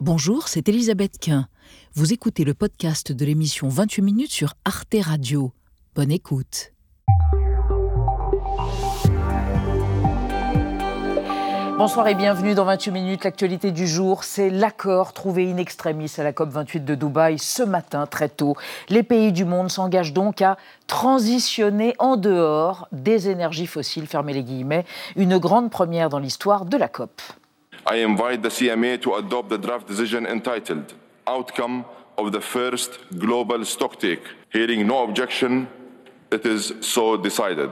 Bonjour, c'est Elisabeth Quint. Vous écoutez le podcast de l'émission 28 minutes sur Arte Radio. Bonne écoute. Bonsoir et bienvenue dans 28 minutes. L'actualité du jour, c'est l'accord trouvé in extremis à la COP28 de Dubaï ce matin très tôt. Les pays du monde s'engagent donc à transitionner en dehors des énergies fossiles, fermez les guillemets, une grande première dans l'histoire de la COP. I invite the CMA to adopt the draft decision entitled Outcome of the First Global Stocktake. Hearing no objection, it is so decided.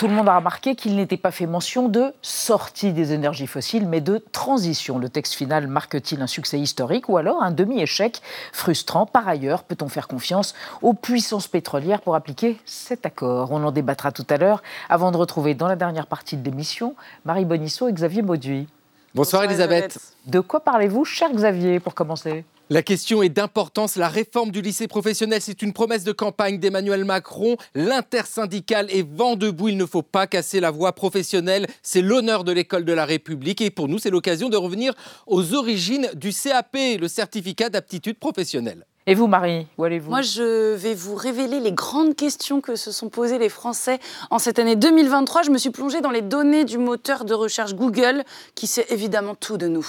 Tout le monde a remarqué qu'il n'était pas fait mention de sortie des énergies fossiles, mais de transition. Le texte final marque-t-il un succès historique ou alors un demi-échec frustrant? Par ailleurs, peut-on faire confiance aux puissances pétrolières pour appliquer cet accord? On en débattra tout à l'heure, avant de retrouver dans la dernière partie de l'émission Marie Bonisseau et Xavier Mauduit. Bonsoir, Elisabeth. De quoi parlez-vous, cher Xavier, pour commencer? La question est d'importance. La réforme du lycée professionnel, c'est une promesse de campagne d'Emmanuel Macron. L'intersyndicale est vent debout. Il ne faut pas casser la voie professionnelle. C'est l'honneur de l'école de la République. Et pour nous, c'est l'occasion de revenir aux origines du CAP, le certificat d'aptitude professionnelle. Et vous, Marie, où allez-vous? Moi, je vais vous révéler les grandes questions que se sont posées les Français en cette année 2023. Je me suis plongée dans les données du moteur de recherche Google, qui sait évidemment tout de nous.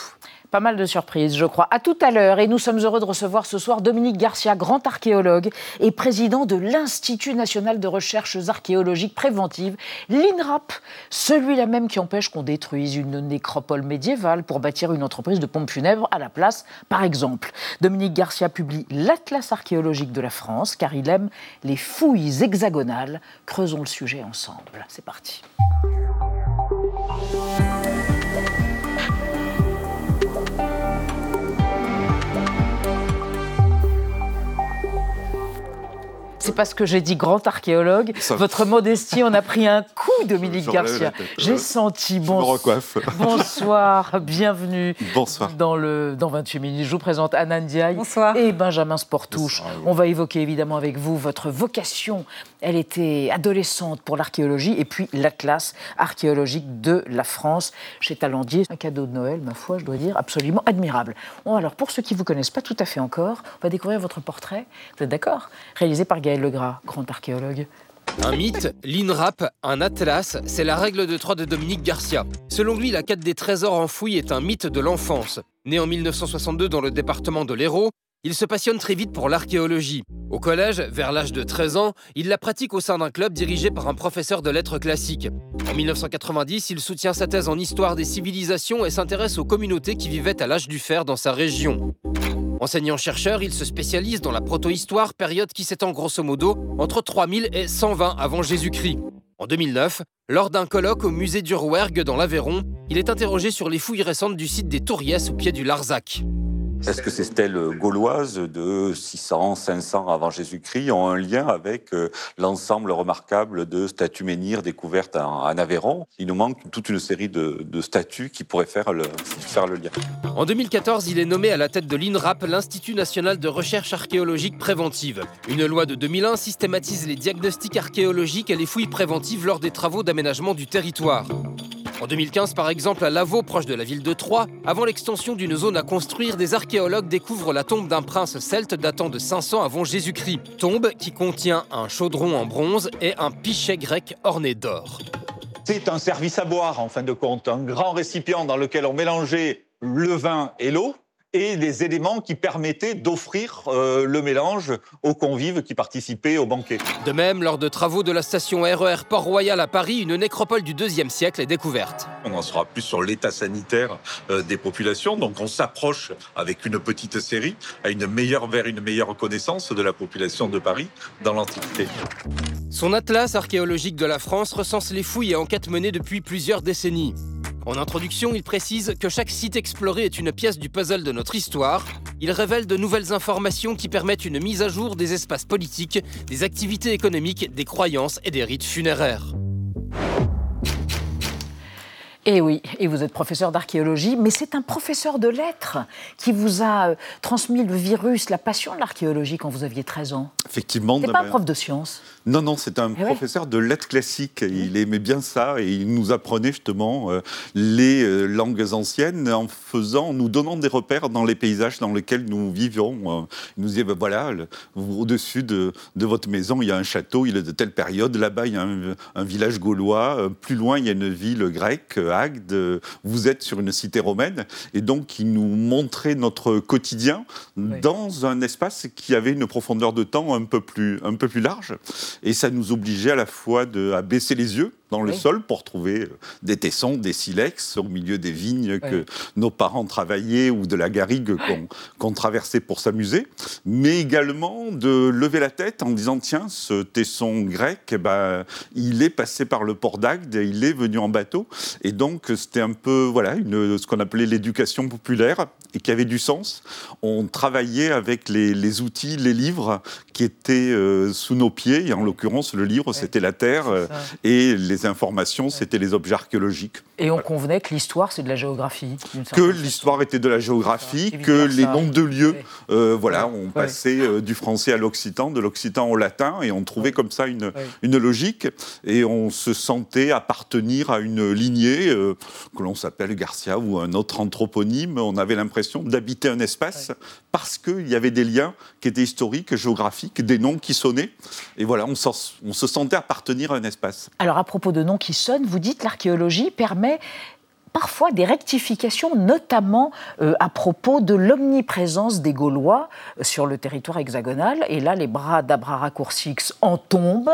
Pas mal de surprises, je crois. À tout à l'heure, et nous sommes heureux de recevoir ce soir Dominique Garcia, grand archéologue et président de l'Institut national de recherches archéologiques préventives, l'INRAP, celui-là même qui empêche qu'on détruise une nécropole médiévale pour bâtir une entreprise de pompes funèbres à la place, par exemple. Dominique Garcia publie l'Atlas archéologique de la France, car il aime les fouilles hexagonales. Creusons le sujet ensemble. C'est parti. C'est parce que j'ai dit grand archéologue. Votre modestie on a pris un coup, Dominique Garcia. J'ai senti. Bon... Bonsoir, bienvenue. Bonsoir. Dans, le, dans 28 minutes. Je vous présente Anna Ndiaye et Benjamin Sportouche. On va évoquer évidemment avec vous votre vocation. Elle était adolescente pour l'archéologie et puis l'Atlas archéologique de la France chez Talendier. Un cadeau de Noël, ma foi, je dois dire, absolument admirable. Bon, alors, pour ceux qui ne vous connaissent pas tout à fait encore, on va découvrir votre portrait. Vous êtes d'accord? Réalisé par Gaël Legras, grand archéologue. Un mythe, l'INRAP, un atlas, c'est la règle de trois de Dominique Garcia. Selon lui, la quête des trésors enfouis est un mythe de l'enfance. Né en 1962 dans le département de l'Hérault, il se passionne très vite pour l'archéologie. Au collège, vers l'âge de 13 ans, il la pratique au sein d'un club dirigé par un professeur de lettres classiques. En 1990, il soutient sa thèse en histoire des civilisations et s'intéresse aux communautés qui vivaient à l'âge du fer dans sa région. Enseignant-chercheur, il se spécialise dans la protohistoire, période qui s'étend grosso modo entre 3000 et 120 avant Jésus-Christ. En 2009, lors d'un colloque au musée du Rouergue dans l'Aveyron, il est interrogé sur les fouilles récentes du site des Touriès au pied du Larzac. Est-ce que ces stèles gauloises de 600, 500 avant Jésus-Christ ont un lien avec euh, l'ensemble remarquable de statues menhirs découvertes en, Aveyron? Il nous manque toute une série de, statues qui pourraient faire le, faire le lien. En 2014, il est nommé à la tête de l'INRAP, l'Institut national de recherche archéologique préventive. Une loi de 2001 systématise les diagnostics archéologiques et les fouilles préventives lors des travaux d'aménagement du territoire. En 2015, par exemple, à Lavaux, proche de la ville de Troyes, avant l'extension d'une zone à construire, des archéologues découvrent la tombe d'un prince celte datant de 500 avant Jésus-Christ. Tombe qui contient un chaudron en bronze et un pichet grec orné d'or. C'est un service à boire, en fin de compte, un grand récipient dans lequel on mélangeait le vin et l'eau et les éléments qui permettaient d'offrir euh, le mélange aux convives qui participaient au banquet. De même, lors de travaux de la station RER e Port-Royal à Paris, une nécropole du IIe siècle est découverte. On en sera plus sur l'état sanitaire euh, des populations, donc on s'approche avec une petite série à une meilleure, vers une meilleure connaissance de la population de Paris dans l'Antiquité. Son atlas archéologique de la France recense les fouilles et enquêtes menées depuis plusieurs décennies. En introduction, il précise que chaque site exploré est une pièce du puzzle de notre histoire. Il révèle de nouvelles informations qui permettent une mise à jour des espaces politiques, des activités économiques, des croyances et des rites funéraires. Et eh oui, et vous êtes professeur d'archéologie, mais c'est un professeur de lettres qui vous a euh, transmis le virus, la passion de l'archéologie quand vous aviez 13 ans. Effectivement. C'est pas un prof de sciences Non, non, c'est un Eh ouais. professeur de lettres classiques. Il aimait bien ça et il nous apprenait justement euh, les euh, langues anciennes en faisant, nous donnant des repères dans les paysages dans lesquels nous vivions. Euh, Il nous disait, ben voilà, au-dessus de, de votre maison, il y a un château, il est de telle période. Là-bas, il y a un, un village gaulois. Plus loin, il y a une ville grecque, Agde. Vous êtes sur une cité romaine. Et donc, il nous montrait notre quotidien dans un espace qui avait une profondeur de temps un peu plus, un peu plus large. Et ça nous obligeait à la fois de, à baisser les yeux dans le Oui. sol pour trouver euh, des tessons, des silex au milieu des vignes que Oui. nos parents travaillaient ou de la garrigue qu'on traversait pour s'amuser, mais également de lever la tête en disant tiens, ce tesson grec, eh ben, il est passé par le port d'Agde, il est venu en bateau, et donc c'était un peu voilà une, ce qu'on appelait l'éducation populaire et qui avait du sens. On travaillait avec les, les outils, les livres qui étaient euh, sous nos pieds, et en l'occurrence le livre c'était la terre euh, et les informations c'était les objets archéologiques. Et on convenait que l'histoire, c'est de la géographie. Que l'histoire était de la géographie, que les noms de lieux, Oui. euh, voilà, on passait euh, du français à l'occitan, de l'occitan au latin, et on trouvait comme ça une, une logique, et on se sentait appartenir à une lignée euh, que l'on s'appelle Garcia ou un autre anthroponyme. On avait l'impression d'habiter un espace parce qu'il y avait des liens qui étaient historiques, géographiques, des noms qui sonnaient, et voilà, on, on se sentait appartenir à un espace. Alors, à propos de noms qui sonnent, vous dites l'archéologie permet parfois des rectifications, notamment euh, à propos de l'omniprésence des Gaulois euh, sur le territoire hexagonal. Et là, les bras d'Abraracourcix en tombent.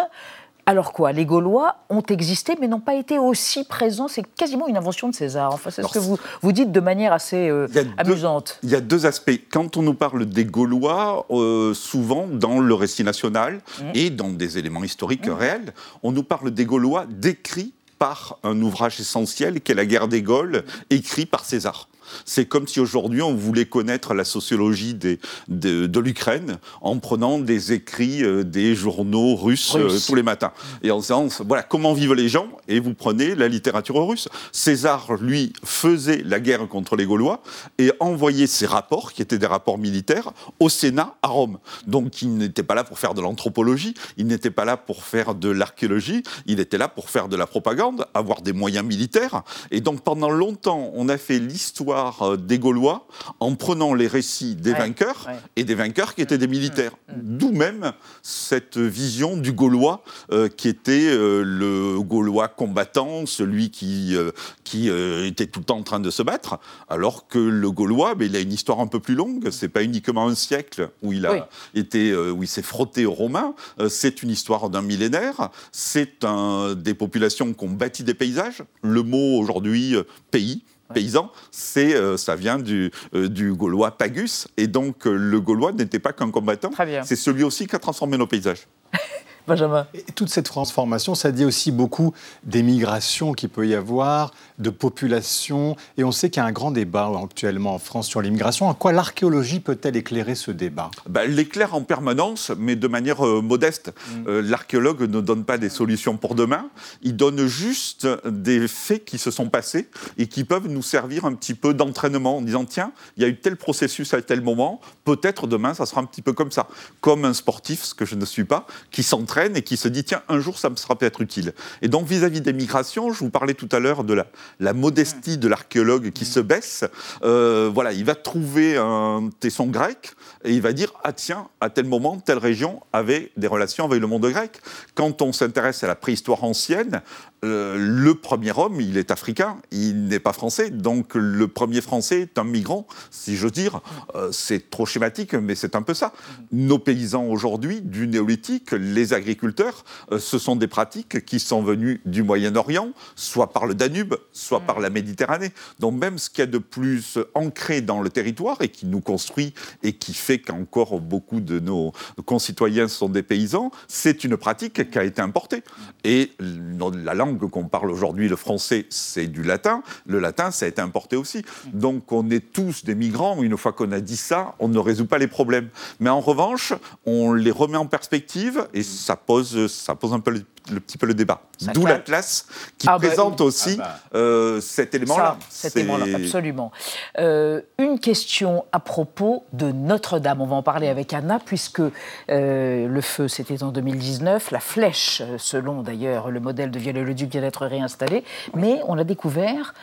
Alors quoi Les Gaulois ont existé, mais n'ont pas été aussi présents. C'est quasiment une invention de César. Enfin, c'est ce que vous, vous dites de manière assez euh, Il deux- amusante. Il y a deux aspects. Quand on nous parle des Gaulois, euh, souvent dans le récit national et dans des éléments historiques réels, on nous parle des Gaulois décrits par un ouvrage essentiel qui est La guerre des Gaules, écrit par César. C'est comme si aujourd'hui on voulait connaître la sociologie des- de, de l'Ukraine en prenant des écrits euh, des journaux russes, euh, Russes. tous les matins. Et en disant, voilà, comment vivent les gens? Et vous prenez la littérature russe. César, lui, faisait la guerre contre les Gaulois et envoyait ses rapports, qui étaient des rapports militaires, au Sénat à Rome. Donc il n'était pas là pour faire de l'anthropologie, il n'était pas là pour faire de l'archéologie, il était là pour faire de la propagande, avoir des moyens militaires. Et donc pendant longtemps, on a fait l'histoire euh, des Gaulois en prenant les récits des Ouais, vainqueurs ouais. et des vainqueurs qui étaient des militaires. D'où même cette vision du Gaulois euh, qui était euh, le Gaulois combattant, celui qui, euh, qui était tout le temps en train de se battre, alors que le Gaulois, ben, il a une histoire un peu plus longue. C'est pas uniquement un siècle où il a Oui. été, où il s'est frotté aux Romains. C'est une histoire d'un millénaire. C'est un, des populations qui ont bâti des paysages. Le mot aujourd'hui pays. Paysan, c'est, euh, ça vient du, euh, du gaulois pagus, et donc euh, le gaulois n'était pas qu'un combattant, c'est celui aussi qui a transformé nos paysages. Benjamin. Et toute cette transformation, ça dit aussi beaucoup des migrations qu'il peut y avoir, de population. Et on sait qu'il y a un grand débat actuellement en France sur l'immigration. En quoi l'archéologie peut-elle éclairer ce débat? Ben, elle l'éclaire en permanence, mais de manière euh, modeste. Euh, L'archéologue ne donne pas des solutions pour demain, il donne juste des faits qui se sont passés et qui peuvent nous servir un petit peu d'entraînement en disant tiens, il y a eu tel processus à tel moment, peut-être demain ça sera un petit peu comme ça. Comme un sportif, ce que je ne suis pas, qui s'entraîne et qui se dit tiens, un jour ça me sera peut-être utile. Et donc vis-à-vis des migrations, je vous parlais tout à l'heure de la, modestie de l'archéologue qui se baisse. Euh, voilà, il va trouver un tesson grec et il va dire ah tiens à tel moment telle région avait des relations avec le monde grec. Quand on s'intéresse à la préhistoire ancienne, euh, le premier homme il est africain, il n'est pas français, donc le premier français est un migrant, si j'ose dire. Euh, c'est trop schématique, mais c'est un peu ça. Nos paysans aujourd'hui du néolithique, les agriculteurs, euh, ce sont des pratiques qui sont venues du Moyen-Orient, soit par le Danube, soit par la Méditerranée. Donc même ce qu'il y a de plus ancré dans le territoire et qui nous construit et qui fait qu'encore beaucoup de nos concitoyens sont des paysans, c'est une pratique qui a été importée. Et la langue qu'on parle aujourd'hui, le français, c'est du latin. Le latin, ça a été importé aussi. Donc on est tous des migrants. Une fois qu'on a dit ça, on ne résout pas les problèmes. Mais en revanche, on les remet en perspective et ça pose, ça pose un peu les le petit peu le débat. D'où l'Atlas qui Ah bah, présente aussi Ah bah. euh, cet élément-là. Cet élément-là, absolument. Euh, une question à propos de Notre-Dame. On va en parler avec Anna, puisque euh, le feu, c'était en 2019. La flèche, selon d'ailleurs le modèle de Viollet-le-Duc, vient d'être réinstallée. Mais on a découvert,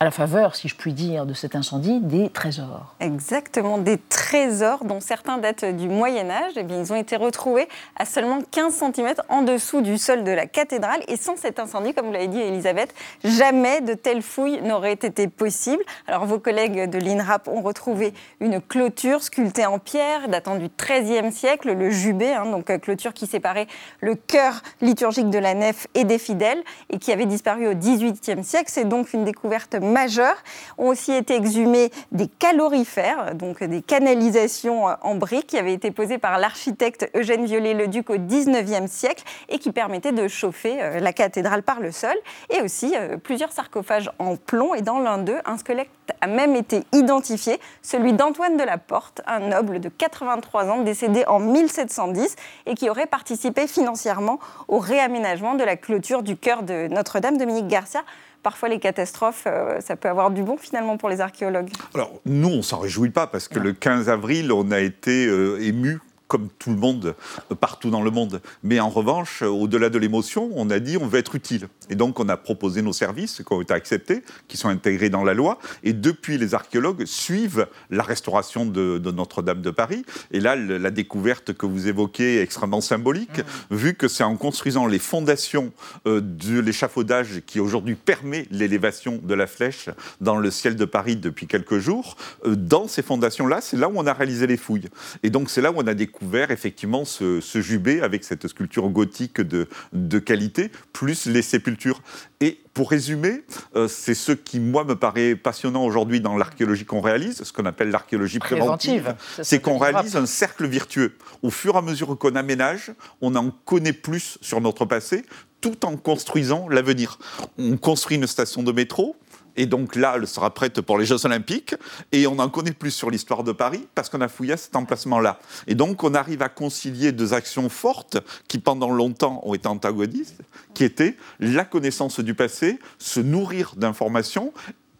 à la faveur, si je puis dire, de cet incendie, des trésors. Exactement, des trésors dont certains datent du Moyen Âge. Eh bien, ils ont été retrouvés à seulement 15 cm en dessous du sol de la cathédrale. Et sans cet incendie, comme vous l'avez dit Elisabeth, jamais de telles fouilles n'auraient été possibles. Alors vos collègues de l'INRAP ont retrouvé une clôture sculptée en pierre datant du XIIIe siècle, le jubé, hein, donc euh, clôture qui séparait le chœur liturgique de la nef et des fidèles et qui avait disparu au XVIIIe siècle. C'est donc une découverte majeure. Ont aussi été exhumés des calorifères, donc des canalisations euh, en briques qui avaient été posées par l'architecte Eugène Viollet-le-Duc au XIXe siècle et qui permettaient de chauffer euh, la cathédrale par le sol. Et aussi euh, plusieurs sarcophages en plomb. Et dans l'un d'eux, un squelette a même été identifié, celui d'Antoine de la Porte, un noble de 83 ans décédé en 1710 et qui aurait participé financièrement au réaménagement de la clôture du chœur de Notre-Dame, Dominique Garcia. Parfois, les catastrophes, euh, ça peut avoir du bon finalement pour les archéologues. Alors, nous, on s'en réjouit pas parce que le 15 avril, on a été euh, ému comme tout le monde, partout dans le monde. Mais en revanche, au-delà de l'émotion, on a dit on veut être utile. Et donc, on a proposé nos services qui ont été acceptés, qui sont intégrés dans la loi. Et depuis, les archéologues suivent la restauration de, de Notre-Dame de Paris. Et là, le- la découverte que vous évoquez est extrêmement symbolique, vu que c'est en construisant les fondations euh, de l'échafaudage qui aujourd'hui permet l'élévation de la flèche dans le ciel de Paris depuis quelques jours. Euh, dans ces fondations-là, c'est là où on a réalisé les fouilles. Et donc c'est là où on a découvert effectivement ce, ce jubé avec cette sculpture gothique de, de qualité, plus les sépultures. Et pour résumer, euh, c'est ce qui, moi, me paraît passionnant aujourd'hui dans l'archéologie qu'on réalise, ce qu'on appelle l'archéologie préventive, Préventive. C'est qu'on réalise un cercle vertueux. Au fur et à mesure qu'on aménage, on en connaît plus sur notre passé, tout en construisant l'avenir. On construit une station de métro. Et donc là, elle sera prête pour les Jeux Olympiques. Et on en connaît plus sur l'histoire de Paris parce qu'on a fouillé à cet emplacement-là. Et donc, on arrive à concilier deux actions fortes qui, pendant longtemps, ont été antagonistes, qui étaient la connaissance du passé, se nourrir d'informations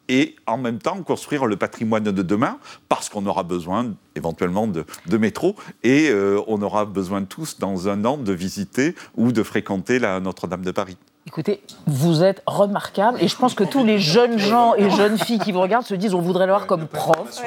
et en même temps construire le patrimoine de demain, parce qu'on aura besoin éventuellement de, métro, et euh, on aura besoin tous, dans un an, de visiter ou de fréquenter la Notre-Dame de Paris. Écoutez, vous êtes remarquable et je pense que tous les jeunes gens et jeunes filles qui vous regardent se disent on voudrait l'avoir comme prof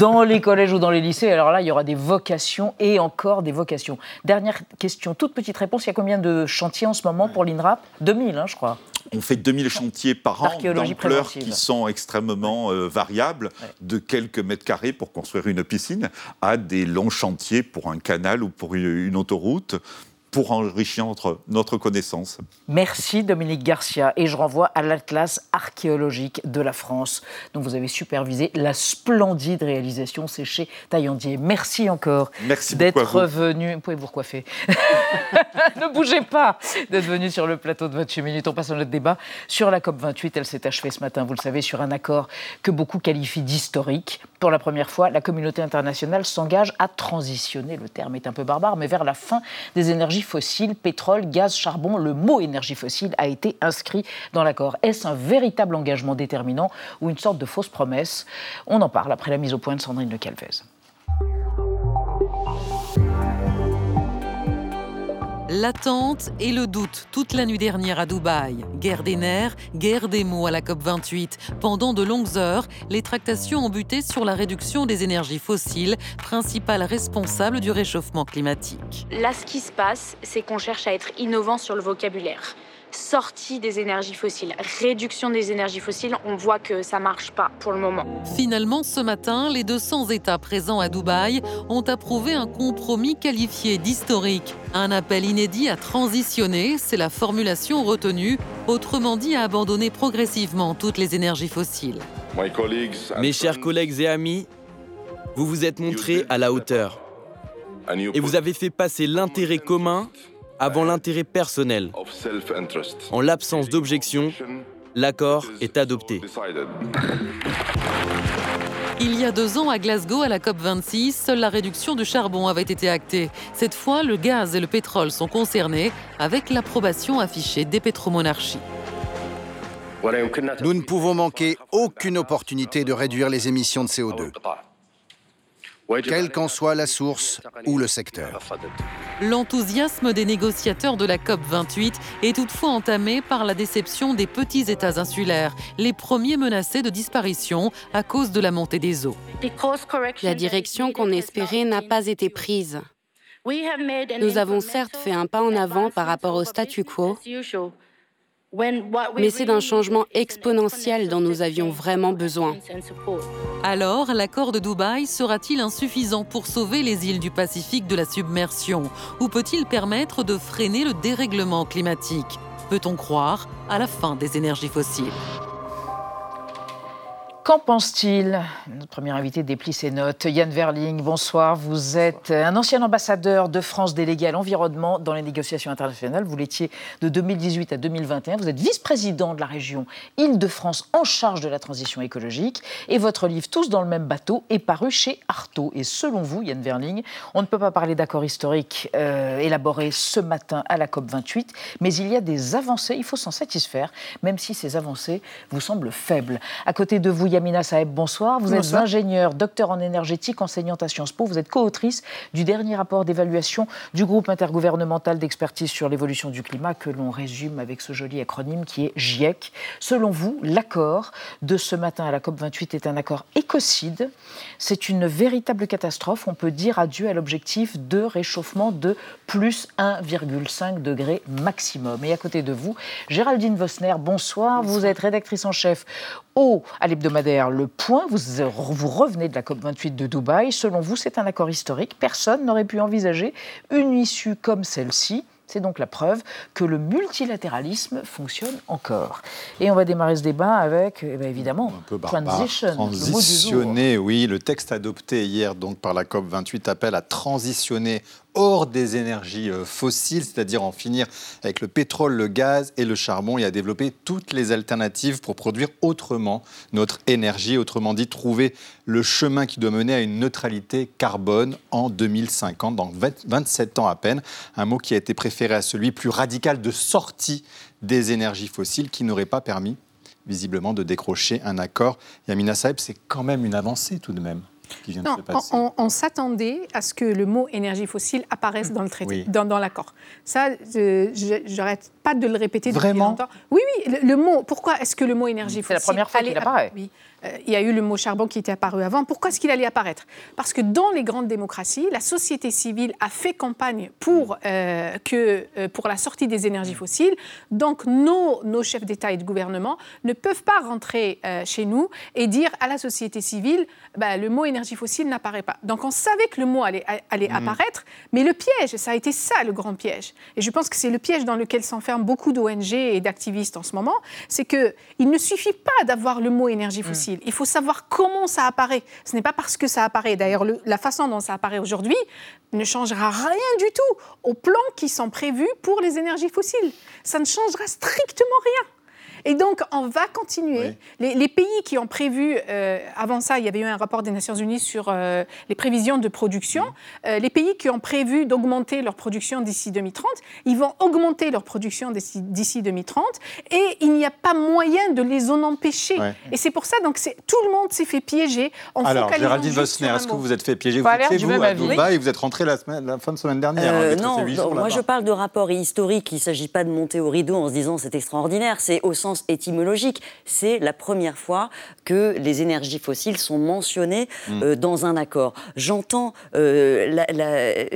dans les collèges ou dans les lycées. Alors là, il y aura des vocations et encore des vocations. Dernière question, toute petite réponse. Il y a combien de chantiers en ce moment pour l'INRAP? 2000, hein, je crois. On fait 2000 chantiers par an d'ampleur qui sont extrêmement euh, variables, de quelques mètres carrés pour construire une piscine à des longs chantiers pour un canal ou pour une, une autoroute, pour enrichir notre, notre connaissance. Merci Dominique Garcia et je renvoie à l'Atlas archéologique de la France dont vous avez supervisé la splendide réalisation, c'est chez Taillandier. Merci encore Merci d'être venu. Vous pouvez vous recoiffer. ne bougez pas d'être venu sur le plateau de 28 minutes. On passe à notre débat sur la COP28. Elle s'est achevée ce matin, vous le savez, sur un accord que beaucoup qualifient d'historique. Pour la première fois, la communauté internationale s'engage à transitionner, le terme est un peu barbare, mais vers la fin des énergies fossiles, pétrole, gaz, charbon. Le mot énergie fossile a été inscrit dans l'accord. Est-ce un véritable engagement déterminant ou une sorte de fausse promesse? On en parle après la mise au point de Sandrine Le Calvez. L'attente et le doute toute la nuit dernière à Dubaï. Guerre des nerfs, guerre des mots à la COP28. Pendant de longues heures, les tractations ont buté sur la réduction des énergies fossiles, principale responsable du réchauffement climatique. Là, ce qui se passe, c'est qu'on cherche à être innovant sur le vocabulaire. Sortie des énergies fossiles, réduction des énergies fossiles, on voit que ça marche pas pour le moment. Finalement, ce matin, les 200 États présents à Dubaï ont approuvé un compromis qualifié d'historique. Un appel inédit à transitionner, c'est la formulation retenue, autrement dit à abandonner progressivement toutes les énergies fossiles. Mes chers collègues et amis, vous vous êtes montrés à la hauteur et vous avez fait passer l'intérêt commun avant l'intérêt personnel. En l'absence d'objection, l'accord est adopté. Il y a deux ans, à Glasgow, à la COP26, seule la réduction du charbon avait été actée. Cette fois, le gaz et le pétrole sont concernés, avec l'approbation affichée des pétromonarchies. Nous ne pouvons manquer aucune opportunité de réduire les émissions de CO2, quelle qu'en soit la source ou le secteur. L'enthousiasme des négociateurs de la COP28 est toutefois entamé par la déception des petits États insulaires, les premiers menacés de disparition à cause de la montée des eaux. La direction qu'on espérait n'a pas été prise. Nous avons certes fait un pas en avant par rapport au statu quo, mais c'est d'un changement exponentiel dont nous avions vraiment besoin. Alors, l'accord de Dubaï sera-t-il insuffisant pour sauver les îles du Pacifique de la submersion? Ou peut-il permettre de freiner le dérèglement climatique? Peut-on croire à la fin des énergies fossiles? Qu'en pense-t-il? Notre premier invité déplie ses notes. Yann Verling, bonsoir. Vous êtes un ancien ambassadeur de France délégué à l'environnement dans les négociations internationales. Vous l'étiez de 2018 à 2021. Vous êtes vice-président de la région Île-de-France en charge de la transition écologique. Et votre livre Tous dans le même bateau est paru chez Artaud. Et selon vous, Yann Verling, on ne peut pas parler d'accord historique euh, élaboré ce matin à la COP28, mais il y a des avancées. Il faut s'en satisfaire, même si ces avancées vous semblent faibles. À côté de vous, Yamina Saeb, bonsoir. Vous êtes ingénieur, docteur en énergétique, enseignante à Sciences Po. Vous êtes co-autrice du dernier rapport d'évaluation du groupe intergouvernemental d'expertise sur l'évolution du climat que l'on résume avec ce joli acronyme qui est GIEC. Selon vous, l'accord de ce matin à la COP28 est un accord écocide. C'est une véritable catastrophe. On peut dire adieu à l'objectif de réchauffement de plus 1,5 degré maximum. Et à côté de vous, Géraldine Vosner, bonsoir. Vous êtes rédactrice en chef au, à l'hebdomadaire Le Point. Vous, vous revenez de la COP28 de Dubaï. Selon vous, c'est un accord historique. Personne n'aurait pu envisager une issue comme celle-ci. C'est donc la preuve que le multilatéralisme fonctionne encore. Et on va démarrer ce débat avec, eh bien, évidemment, un peu transition. Transitionner, oui. Le texte adopté hier donc par la COP 28 appelle à transitionner hors des énergies euh, fossiles, c'est-à-dire en finir avec le pétrole, le gaz et le charbon et à développer toutes les alternatives pour produire autrement notre énergie, autrement dit trouver le chemin qui doit mener à une neutralité carbone en 2050, dans 27 ans à peine, un mot qui a été préféré à celui plus radical de sortie des énergies fossiles qui n'aurait pas permis visiblement de décrocher un accord. Yamina Saeb, c'est quand même une avancée tout de même non, On, s'attendait à ce que le mot énergie fossile apparaisse dans le traité, dans, l'accord. Ça, je n'arrête pas de le répéter depuis Vraiment longtemps. Oui, oui, le, mot. Pourquoi est-ce que le mot énergie fossile C'est la première fois qu'il apparaît. Oui. Euh, il y a eu le mot charbon qui était apparu avant. Pourquoi est-ce qu'il allait apparaître? Parce que dans les grandes démocraties, la société civile a fait campagne pour, euh, que, euh, pour la sortie des énergies fossiles. Donc nos, nos chefs d'État et de gouvernement ne peuvent pas rentrer chez nous et dire à la société civile, bah, le mot énergie fossile n'apparaît pas. Donc on savait que le mot allait, allait mmh. apparaître, mais le piège, ça a été ça le grand piège. Et je pense que c'est le piège dans lequel s'enferment beaucoup d'ONG et d'activistes en ce moment, c'est qu'il ne suffit pas d'avoir le mot énergie mmh. Il faut savoir comment ça apparaît. Ce n'est pas parce que ça apparaît. D'ailleurs, la façon dont ça apparaît aujourd'hui ne changera rien du tout aux plans qui sont prévus pour les énergies fossiles. Ça ne changera strictement rien. Et donc, on va continuer. Les, pays qui ont prévu, euh, avant ça, il y avait eu un rapport des Nations Unies sur euh, les prévisions de production. Euh, les pays qui ont prévu d'augmenter leur production d'ici 2030, ils vont augmenter leur production d'ici 2030 et il n'y a pas moyen de les en empêcher. Et c'est pour ça, donc, tout le monde s'est fait piéger. Alors, Géraldine Vosner, est-ce que vous êtes fait piéger? Vous étiez, vous, à Dubaï et vous êtes rentré la, semaine, la fin de semaine dernière. Hein, non, moi je parle de rapport historique. Il ne s'agit pas de monter au rideau en se disant c'est extraordinaire. C'est au sens étymologique. C'est la première fois que les énergies fossiles sont mentionnées mm. euh, dans un accord. J'entends euh,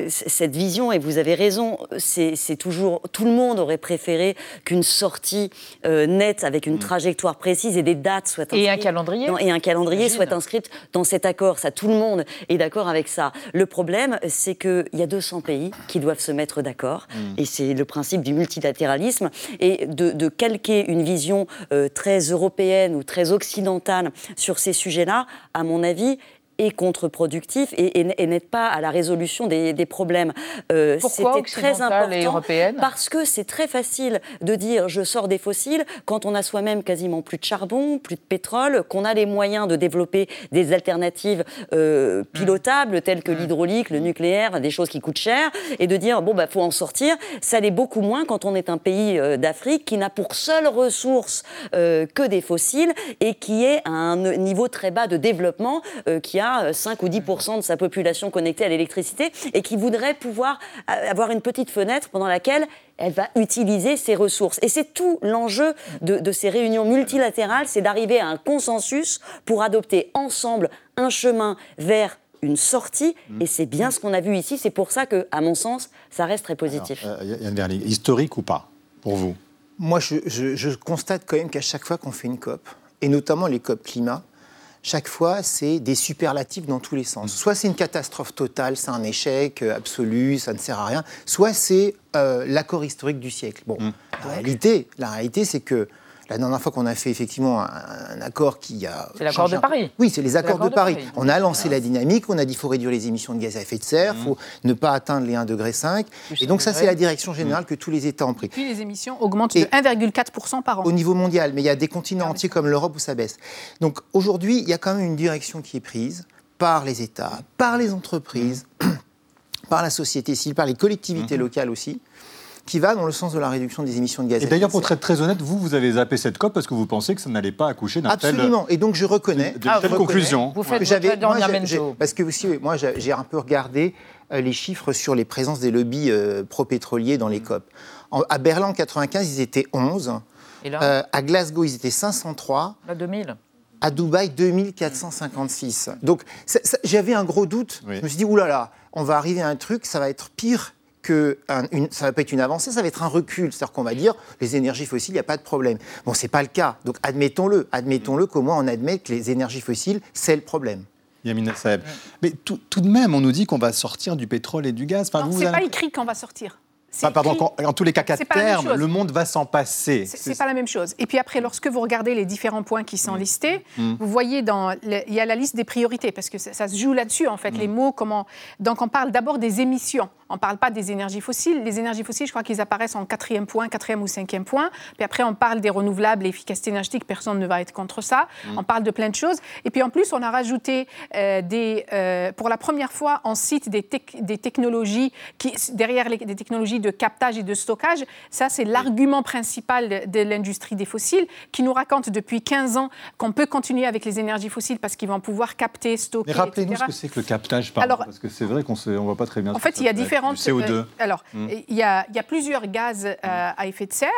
cette vision et vous avez raison. C'est toujours tout le monde aurait préféré qu'une sortie euh, nette avec une mm. trajectoire précise et des dates soient inscrites. Et un calendrier. et un calendrier soit inscrit dans cet accord. Ça, tout le monde est d'accord avec ça. Le problème, c'est qu'il y a 200 pays qui doivent se mettre d'accord. Mm. Et c'est le principe du multilatéralisme. Et de, de calquer une vision euh, très européenne ou très occidentale sur ces sujets-là, à mon avis, contre-productif et, et, n'aide pas à la résolution des, problèmes. Euh, Pourquoi très important et européenne Parce que c'est très facile de dire je sors des fossiles quand on a soi-même quasiment plus de charbon, plus de pétrole, qu'on a les moyens de développer des alternatives euh, pilotables telles que l'hydraulique, le nucléaire, des choses qui coûtent cher, et de dire bon bah faut en sortir. Ça l'est beaucoup moins quand on est un pays euh, d'Afrique qui n'a pour seule ressource que des fossiles et qui est à un niveau très bas de développement, qui a 5 ou 10% de sa population connectée à l'électricité et qui voudrait pouvoir avoir une petite fenêtre pendant laquelle elle va utiliser ses ressources. Et c'est tout l'enjeu de, ces réunions multilatérales, c'est d'arriver à un consensus pour adopter ensemble un chemin vers une sortie, et c'est bien ce qu'on a vu ici. C'est pour ça que, à mon sens, ça reste très positif. Alors, euh, Yann historique ou pas, pour vous? Moi, je, je constate quand même qu'à chaque fois qu'on fait une COP, et notamment les COP climat, chaque fois, c'est des superlatifs dans tous les sens. Soit c'est une catastrophe totale, c'est un échec euh, absolu, ça ne sert à rien, soit c'est euh, l'accord historique du siècle. Bon, mmh. la réalité, la réalité, c'est que la dernière fois qu'on a fait effectivement un, accord qui a. C'est l'accord de Paris. Oui, c'est les accords de, Paris. On a lancé la dynamique, on a dit qu'il faut réduire les émissions de gaz à effet de serre, il mmh. faut ne pas atteindre les 1,5 degré. Et donc, ça, c'est la direction générale mmh. que tous les États ont pris. Puis les émissions augmentent de 1,4% par an. Au niveau mondial, mais il y a des continents entiers comme l'Europe où ça baisse. Donc aujourd'hui, il y a quand même une direction qui est prise par les États, par les entreprises, mmh. par la société civile, par les collectivités locales aussi qui va dans le sens de la réduction des émissions de gaz à effet de serre. Et d'ailleurs, pour être très honnête, vous, vous avez zappé cette COP parce que vous pensez que ça n'allait pas accoucher d'un tel... Absolument. Et donc, je reconnais... De, telle conclusion. Vous faites j'avais, moi, Parce que aussi, moi, j'ai un peu regardé euh, les chiffres sur les présences des lobbies euh, pro-pétroliers dans les mm. COP. à Berlin, en 95, ils étaient 11. Et là euh, à Glasgow, ils étaient 503. Là, 2000 à Dubaï, 2456. Donc j'avais un gros doute. Je me suis dit, oulala, on va arriver à un truc, ça va être pire que ça ne va pas être une avancée, ça va être un recul. C'est-à-dire qu'on va dire, les énergies fossiles, il n'y a pas de problème. Bon, ce n'est pas le cas. Donc admettons-le. Admettons-le qu'au moins on admet que les énergies fossiles, c'est le problème. Yamina Saeb. Mais tout, de même, on nous dit qu'on va sortir du pétrole et du gaz. Enfin, non, c'est pas écrit qu'on va sortir. Bah, pardon, en, tous les cas, qu'à terme, le monde va s'en passer. C'est pas la même chose. Et puis après, lorsque vous regardez les différents points qui sont mmh. listés, mmh. vous voyez dans il y a la liste des priorités parce que ça, se joue là-dessus en fait. Mmh. Les mots, comment. Donc on parle d'abord des émissions. On ne parle pas des énergies fossiles. Les énergies fossiles, je crois qu'ils apparaissent en quatrième point, quatrième ou cinquième point. Puis après, on parle des renouvelables, l'efficacité énergétique, personne ne va être contre ça. Mm. On parle de plein de choses. Et puis en plus, on a rajouté euh, des, euh, pour la première fois, on cite des, des technologies qui, derrière les, des technologies de captage et de stockage. Ça, c'est l'argument principal de, l'industrie des fossiles qui nous raconte depuis 15 ans qu'on peut continuer avec les énergies fossiles parce qu'ils vont pouvoir capter, stocker. Mais rappelez-nous ce que c'est que le captage, par Alors, parce que c'est vrai qu'on ne voit pas très bien. En fait, il y a différents CO2. Euh, alors, hmm. il y, a, plusieurs gaz euh, à effet de serre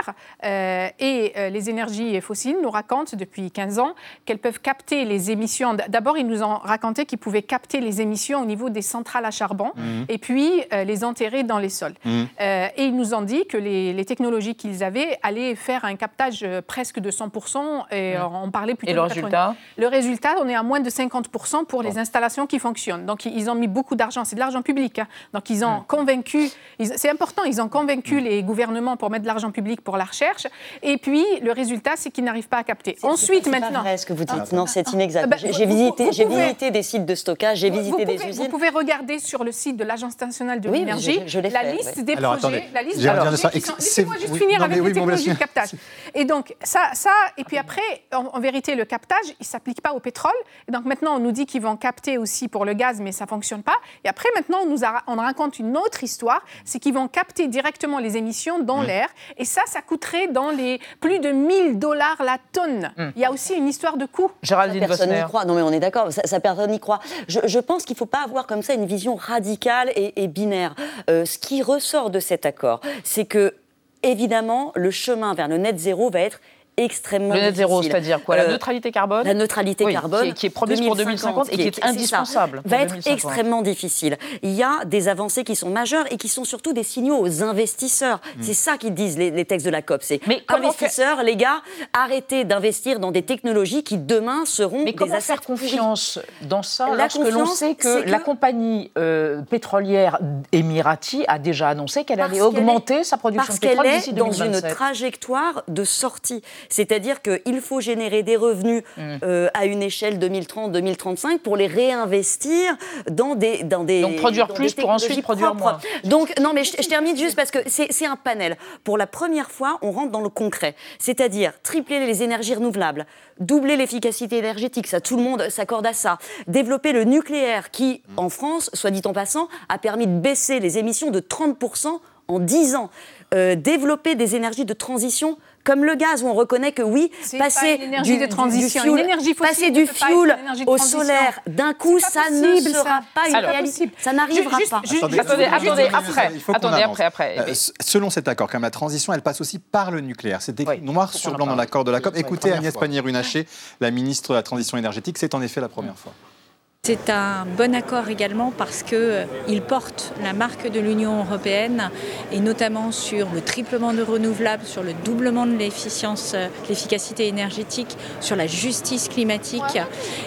euh, et les énergies fossiles nous racontent depuis 15 ans qu'elles peuvent capter les émissions. D'abord, ils nous ont raconté qu'ils pouvaient capter les émissions au niveau des centrales à charbon hmm. et puis les enterrer dans les sols. Hmm. et ils nous ont dit que les, technologies qu'ils avaient allaient faire un captage presque de 100%. Et on parlait plutôt et le résultat Le résultat, on est à moins de 50% pour les installations qui fonctionnent. Donc, ils ont mis beaucoup d'argent. C'est de l'argent public. Hein. Donc, ils ont convaincu, c'est important, ils ont convaincu les gouvernements pour mettre de l'argent public pour la recherche. Et puis, le résultat, c'est qu'ils n'arrivent pas à capter. Ensuite, maintenant. C'est vrai ce que vous dites. non, c'est inexact. Bah, j'ai visité, j'ai visité des sites de stockage, j'ai visité des usines. Vous pouvez regarder sur le site de l'Agence nationale de l'énergie la liste des alors, projets. Attendez, la liste des projets. Laissez-moi juste finir avec les technologies de captage. Et donc, ça, ça et puis après, en, vérité, le captage, il ne s'applique pas au pétrole. Et donc, maintenant, on nous dit qu'ils vont capter aussi pour le gaz, mais ça ne fonctionne pas. Et après, maintenant, on nous on raconte une autre histoire c'est qu'ils vont capter directement les émissions dans mmh. l'air. Et ça, ça coûterait dans les plus de 1000 dollars la tonne. Mmh. Il y a aussi une histoire de coût. Géraldine Personne n'y croit. Non, mais on est d'accord. Ça, personne n'y croit. Je, pense qu'il ne faut pas avoir comme ça une vision radicale et, binaire. Euh, ce qui ressort de cet accord, c'est que évidemment, le chemin vers le net zéro va être extrêmement Le net zéro, c'est-à-dire quoi La euh, neutralité carbone La neutralité carbone. Qui est, promise pour 2050 et qui est, indispensable. va être extrêmement difficile. Il y a des avancées qui sont majeures et qui sont surtout des signaux aux investisseurs. Hmm. C'est ça qu'ils disent les, textes de la COP. C'est investisseurs, les gars, arrêtez d'investir dans des technologies qui demain seront Mais des comment faire confiance dans ça la lorsque l'on sait que, la compagnie euh, pétrolière Emirati a déjà annoncé qu'elle allait augmenter sa production de pétrole d'ici 2027 Parce qu'elle est dans une trajectoire de sortie. C'est-à-dire qu'il faut générer des revenus Mm. euh, à une échelle 2030-2035 pour les réinvestir dans des dans des Donc produire dans plus des pour ensuite produire propres. Donc non, mais je, je termine juste parce que c'est c'est un panel. Pour la première fois, on rentre dans le concret, c'est-à-dire tripler les énergies renouvelables, doubler l'efficacité énergétique, ça tout le monde s'accorde à ça. Développer le nucléaire qui, en France, soit dit en passant, a permis de baisser les émissions de 30% en 10 ans. Euh, développer des énergies de transition comme le gaz, où on reconnaît que oui, passer du, de transition. du fuel, énergie passer du fuel au solaire, d'un coup, ça ne sera ça. pas une réalité. Ça n'arrivera Juste- pas. juste- Attendez, attendez, après. Il faut qu'on Attendez, après, après. Euh, selon cet accord, quand même, la transition, elle passe aussi par le nucléaire. C'est écrit noir sur blanc dans l'accord de la COP. Écoutez Agnès. Pannier-Runacher, la ministre de la Transition énergétique, c'est en effet la première fois. C'est un bon accord également parce qu'il porte la marque de l'Union européenne et notamment sur le triplement de renouvelables, sur le doublement de l'efficience, euh, l'efficacité énergétique, sur la justice climatique.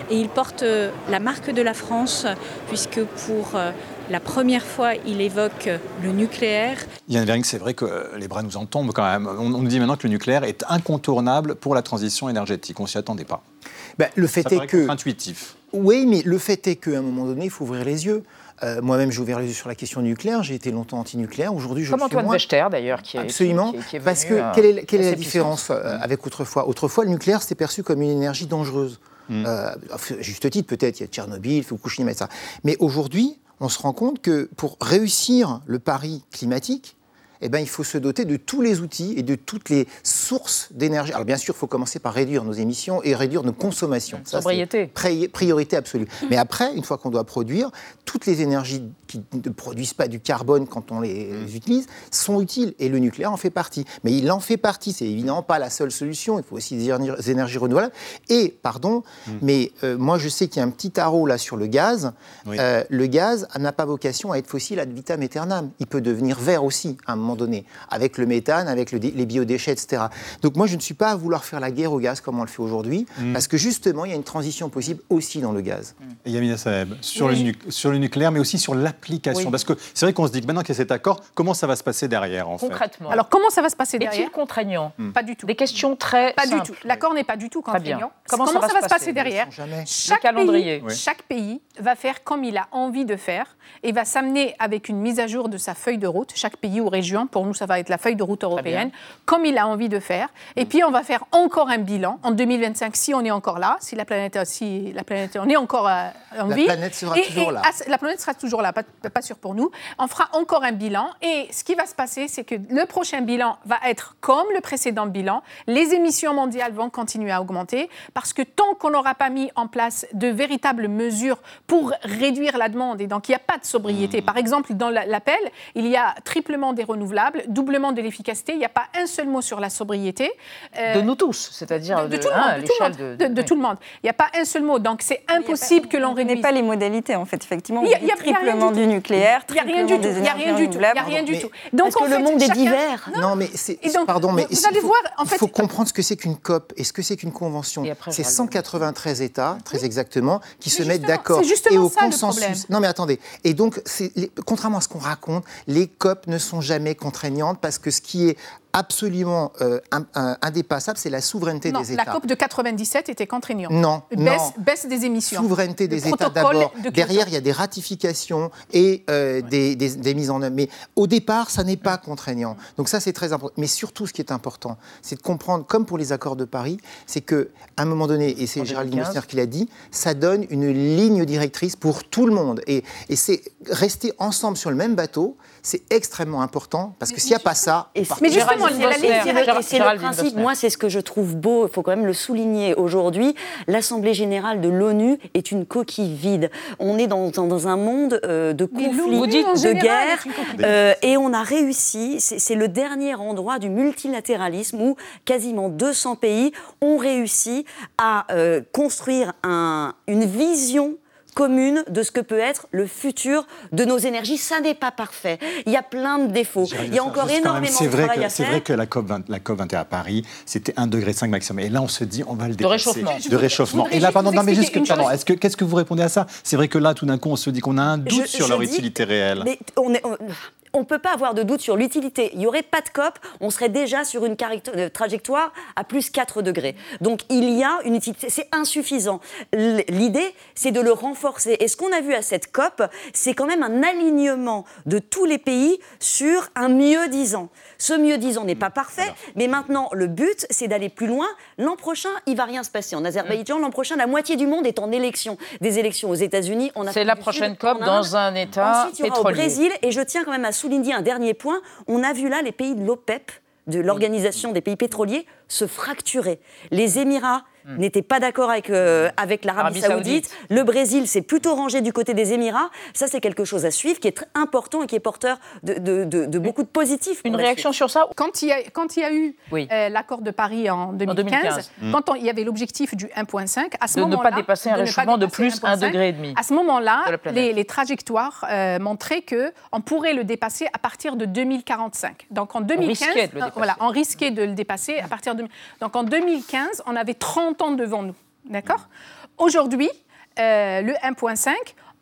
Et il porte euh, la marque de la France puisque pour euh, la première fois, il évoque euh, le nucléaire. Yann Vering, c'est vrai que euh, les bras nous en tombent quand même. On, nous dit maintenant que le nucléaire est incontournable pour la transition énergétique. On ne s'y attendait pas. Ben, le fait Ça est paraît que. intuitif. Oui, mais le fait est qu'à un moment donné, il faut ouvrir les yeux. Euh, Moi-même, j'ai ouvert les yeux sur la question nucléaire. J'ai été longtemps anti-nucléaire. Aujourd'hui, je Comme le suis Antoine moins. D'ailleurs, qui est, Absolument. qui- qui- qui est Parce que euh, quelle est, quelle est la différence euh, avec autrefois? Autrefois, le nucléaire, c'était perçu comme une énergie dangereuse. Euh, à juste titre, peut-être, il y a Tchernobyl, Fukushima et ça. Mais aujourd'hui, on se rend compte que pour réussir le pari climatique, eh ben, il faut se doter de tous les outils et de toutes les sources d'énergie. Alors bien sûr, il faut commencer par réduire nos émissions et réduire nos consommations. C'est Sobriété. pri- priorité absolue. Mais après, une fois qu'on doit produire, toutes les énergies qui ne produisent pas du carbone quand on les utilise sont utiles. Et le nucléaire en fait partie. Mais il en fait partie. C'est évidemment pas la seule solution. Il faut aussi des éner- des énergies renouvelables. Et, pardon, mais euh, moi je sais qu'il y a un petit tarot là sur le gaz. Oui. Euh, le gaz n'a pas vocation à être fossile ad vitam aeternam. Il peut devenir vert aussi à un moment donné, avec le méthane, avec le les biodéchets, etc. Donc moi je ne suis pas à vouloir faire la guerre au gaz comme on le fait aujourd'hui, Mm. parce que justement il y a une transition possible aussi dans le gaz. Et Yamina Saeb, sur, Oui. le sur le nucléaire, mais aussi sur l'application. Oui. Parce que c'est vrai qu'on se dit que maintenant qu'il y a cet accord, comment ça va se passer derrière en fait Concrètement. Alors comment ça va se passer Est-il derrière contraignant Pas du tout. Des questions très Pas du tout. L'accord n'est pas du tout Très bien. contraignant. Comment ça va se se passer passer derrière Jamais. chaque Le calendrier. Pays, Oui. chaque pays va faire comme il a envie de faire et va s'amener avec une mise à jour de sa feuille de route. Chaque pays ou région, pour nous, ça va être la feuille de route européenne, comme il a envie de faire. Et puis on va faire encore un bilan en 2025 si on est encore là, si la planète, si la planète, on est encore en La vie. planète sera Et- toujours et là. La planète sera toujours là, pas, pas sûr pour nous. On fera encore un bilan et ce qui va se passer, c'est que le prochain bilan va être comme le précédent bilan. Les émissions mondiales vont continuer à augmenter parce que tant qu'on n'aura pas mis en place de véritables mesures pour réduire la demande et donc il n'y a pas de Mmh. sobriété. Par exemple, dans la- l'appel, il y a triplement des renouvelables, doublement de l'efficacité. Il n'y a pas un seul mot sur la sobriété. Euh, De nous tous, c'est-à-dire de, de de- tout le hein, monde, de tout le l'échelle monde, de- de- de tout le monde. Il n'y a pas un seul mot, donc c'est impossible que l'on On ne réduise. pas les modalités, en fait, effectivement. Il y a- y a- il y a rien triplement du du nucléaire, Il n'y a rien triplement du tout. des Il n'y a rien énergies du tout. Il n'y a rien du tout. Parce que en le fait, monde est chacun- divers. Non, mais c'est. Donc, pardon, mais vous allez il faut, voir, en il fait- faut comprendre ce que c'est qu'une COP et ce que c'est qu'une convention. C'est Gérald. 193 États, très exactement, qui se mettent d'accord c'est justement et au consensus. Non, mais attendez. Et donc, contrairement à ce qu'on raconte, les COP ne sont jamais contraignantes parce que ce qui est absolument euh, un- indépassable, c'est la souveraineté Non, des États. la COP de 97 était contraignante. Non, baisse, non. baisse des émissions. Souveraineté Le des États d'abord. de. Derrière, il y a des ratifications et euh, des, des- des mises en œuvre. Mais au départ, ça n'est pas contraignant. Donc ça, c'est très important. Mais surtout, ce qui est important, c'est de comprendre, comme pour les accords de Paris, c'est qu'à un moment donné, et c'est En Gérald 2015. Messner qui l'a dit, ça donne une ligne directrice pour tout le monde. Et, et c'est rester ensemble sur le même bateau, c'est extrêmement important parce que s'il n'y a pas ça, Et. Mais justement, C'est le, principe, moi c'est ce que je trouve beau, il faut quand même le souligner aujourd'hui, l'Assemblée générale de l'ONU est une coquille vide. On est dans, dans- dans un monde euh, de conflits, de général, guerres, euh, et on a réussi, c'est c'est le dernier endroit du multilatéralisme où quasiment 200 pays ont réussi à euh, construire un- une vision commune de ce que peut être le futur de nos énergies. Ça n'est pas parfait. Il y a plein de défauts. Il y a encore énormément c'est de vrai travail que- à C'est faire. vrai que la COP, 20 la COP 21 à Paris, c'était 1,5 degré maximum. Et là, on se dit, on va le dépasser. réchauffement. De réchauffement. Et là, pardon, non, mais juste, pardon, chose. est-ce que, qu'est-ce que vous répondez à ça? C'est vrai que là, tout d'un coup, on se dit qu'on a un doute Je- sur je leur dis- utilité réelle. Mais on est- on- on ne peut pas avoir de doute sur l'utilité. Il n'y aurait pas de COP, on serait déjà sur une euh, trajectoire à plus 4 degrés. Donc il y a une utilité, c'est insuffisant. L'idée, c'est de le renforcer. Et ce qu'on a vu à cette COP, c'est quand même un alignement de tous les pays sur un mieux disant. Ce mieux disant n'est pas parfait, mais maintenant le but, c'est d'aller plus loin. L'an prochain, il va rien se passer. En Azerbaïdjan, l'an prochain, la moitié du monde est en élection. Des élections aux États-Unis, C'est la prochaine COP dans un État Ensuite, il y aura au Brésil, et je tiens quand même à souligner un dernier point. On a vu là les pays de l'OPEP, de l'Organisation des pays pétroliers, se fracturer. Les Émirats Hmm. n'était pas d'accord avec, euh, avec l'Arabie Saoudite. Le Brésil s'est plutôt rangé du côté des Émirats. Ça, c'est quelque chose à suivre qui est très important et qui est porteur de, de, de, beaucoup de positifs. Une réaction sur ça Quand il y a, quand il y a eu euh, l'accord de Paris en 2015, quand il y avait l'objectif du 1,5, à ce moment-là. De ne pas dépasser un réchauffement de plus 1,5 degré et demi. À ce moment-là, les, les, trajectoires euh, montraient qu'on pourrait le dépasser à partir de 2045. Donc en 2015, on, voilà, on risquait de le dépasser à partir de. Donc en 2015, on avait 30 devant nous. D'accord? Aujourd'hui, euh, le 1,5,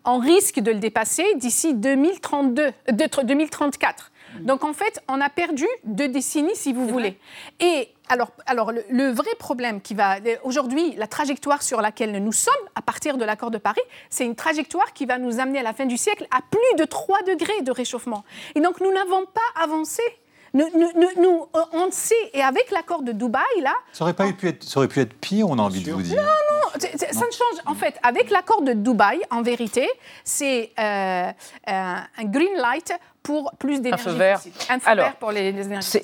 on risque de le dépasser d'ici 2032, 2034. Donc en fait, on a perdu deux décennies, si vous voulez. Et alors, alors le, vrai problème qui va aujourd'hui, la trajectoire sur laquelle nous sommes à partir de l'accord de Paris, c'est une trajectoire qui va nous amener à la fin du siècle à plus de 3 degrés de réchauffement. Et donc nous n'avons pas avancé nous, euh, on sait, et avec l'accord de Dubaï, là... Ça aurait, pas pu être, ça aurait pu être pire, on a envie de vous dire. Non, non, ça ne change. En fait, avec l'accord de Dubaï, en vérité, c'est euh, un green light pour plus d'énergie. Un feu vert. Un feu vert pour les, les énergies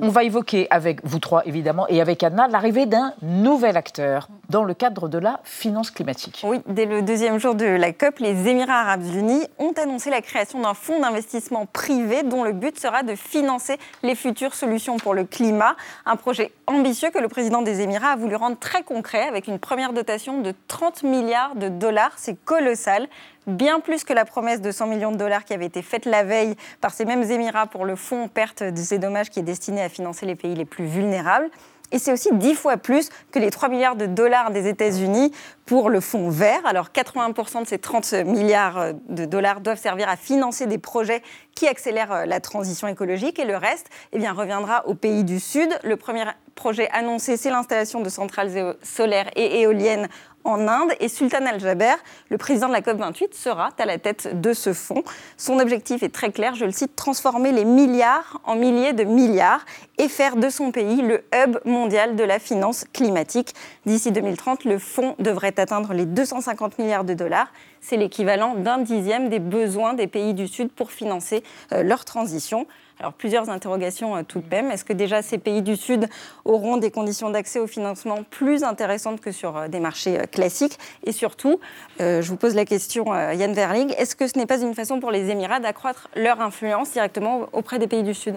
on va évoquer avec vous trois, évidemment, et avec Anna, l'arrivée d'un nouvel acteur dans le cadre de la finance climatique. Oui, dès le deuxième jour de la COP, les Émirats arabes unis ont annoncé la création d'un fonds d'investissement privé dont le but sera de financer les futures solutions pour le climat. Un projet ambitieux que le président des Émirats a voulu rendre très concret avec une première dotation de 30 milliards de dollars. C'est colossal bien plus que la promesse de 100 millions de dollars qui avait été faite la veille par ces mêmes Émirats pour le fonds perte de ces dommages qui est destiné à financer les pays les plus vulnérables. Et c'est aussi dix fois plus que les 3 milliards de dollars des États-Unis pour le fonds vert. Alors 80% de ces 30 milliards de dollars doivent servir à financer des projets qui accélèrent la transition écologique et le reste eh reviendra aux pays du Sud. Le premier projet annoncé, c'est l'installation de centrales solaires et éoliennes en Inde. Et Sultan Al-Jaber, le président de la COP28, sera à la tête de ce fonds. Son objectif est très clair, je le cite, transformer les milliards en milliers de milliards et faire de son pays le hub mondial de la finance climatique. D'ici 2030, le fonds devrait atteindre les 250 milliards de dollars. C'est l'équivalent d'un dixième des besoins des pays du Sud pour financer euh, leur transition. Alors plusieurs interrogations euh, tout de même. Est-ce que déjà ces pays du Sud auront des conditions d'accès au financement plus intéressantes que sur euh, des marchés euh, classiques? Et surtout, je vous pose la question, Yann Verling, est-ce que ce n'est pas une façon pour les Émirats d'accroître leur influence directement auprès des pays du Sud?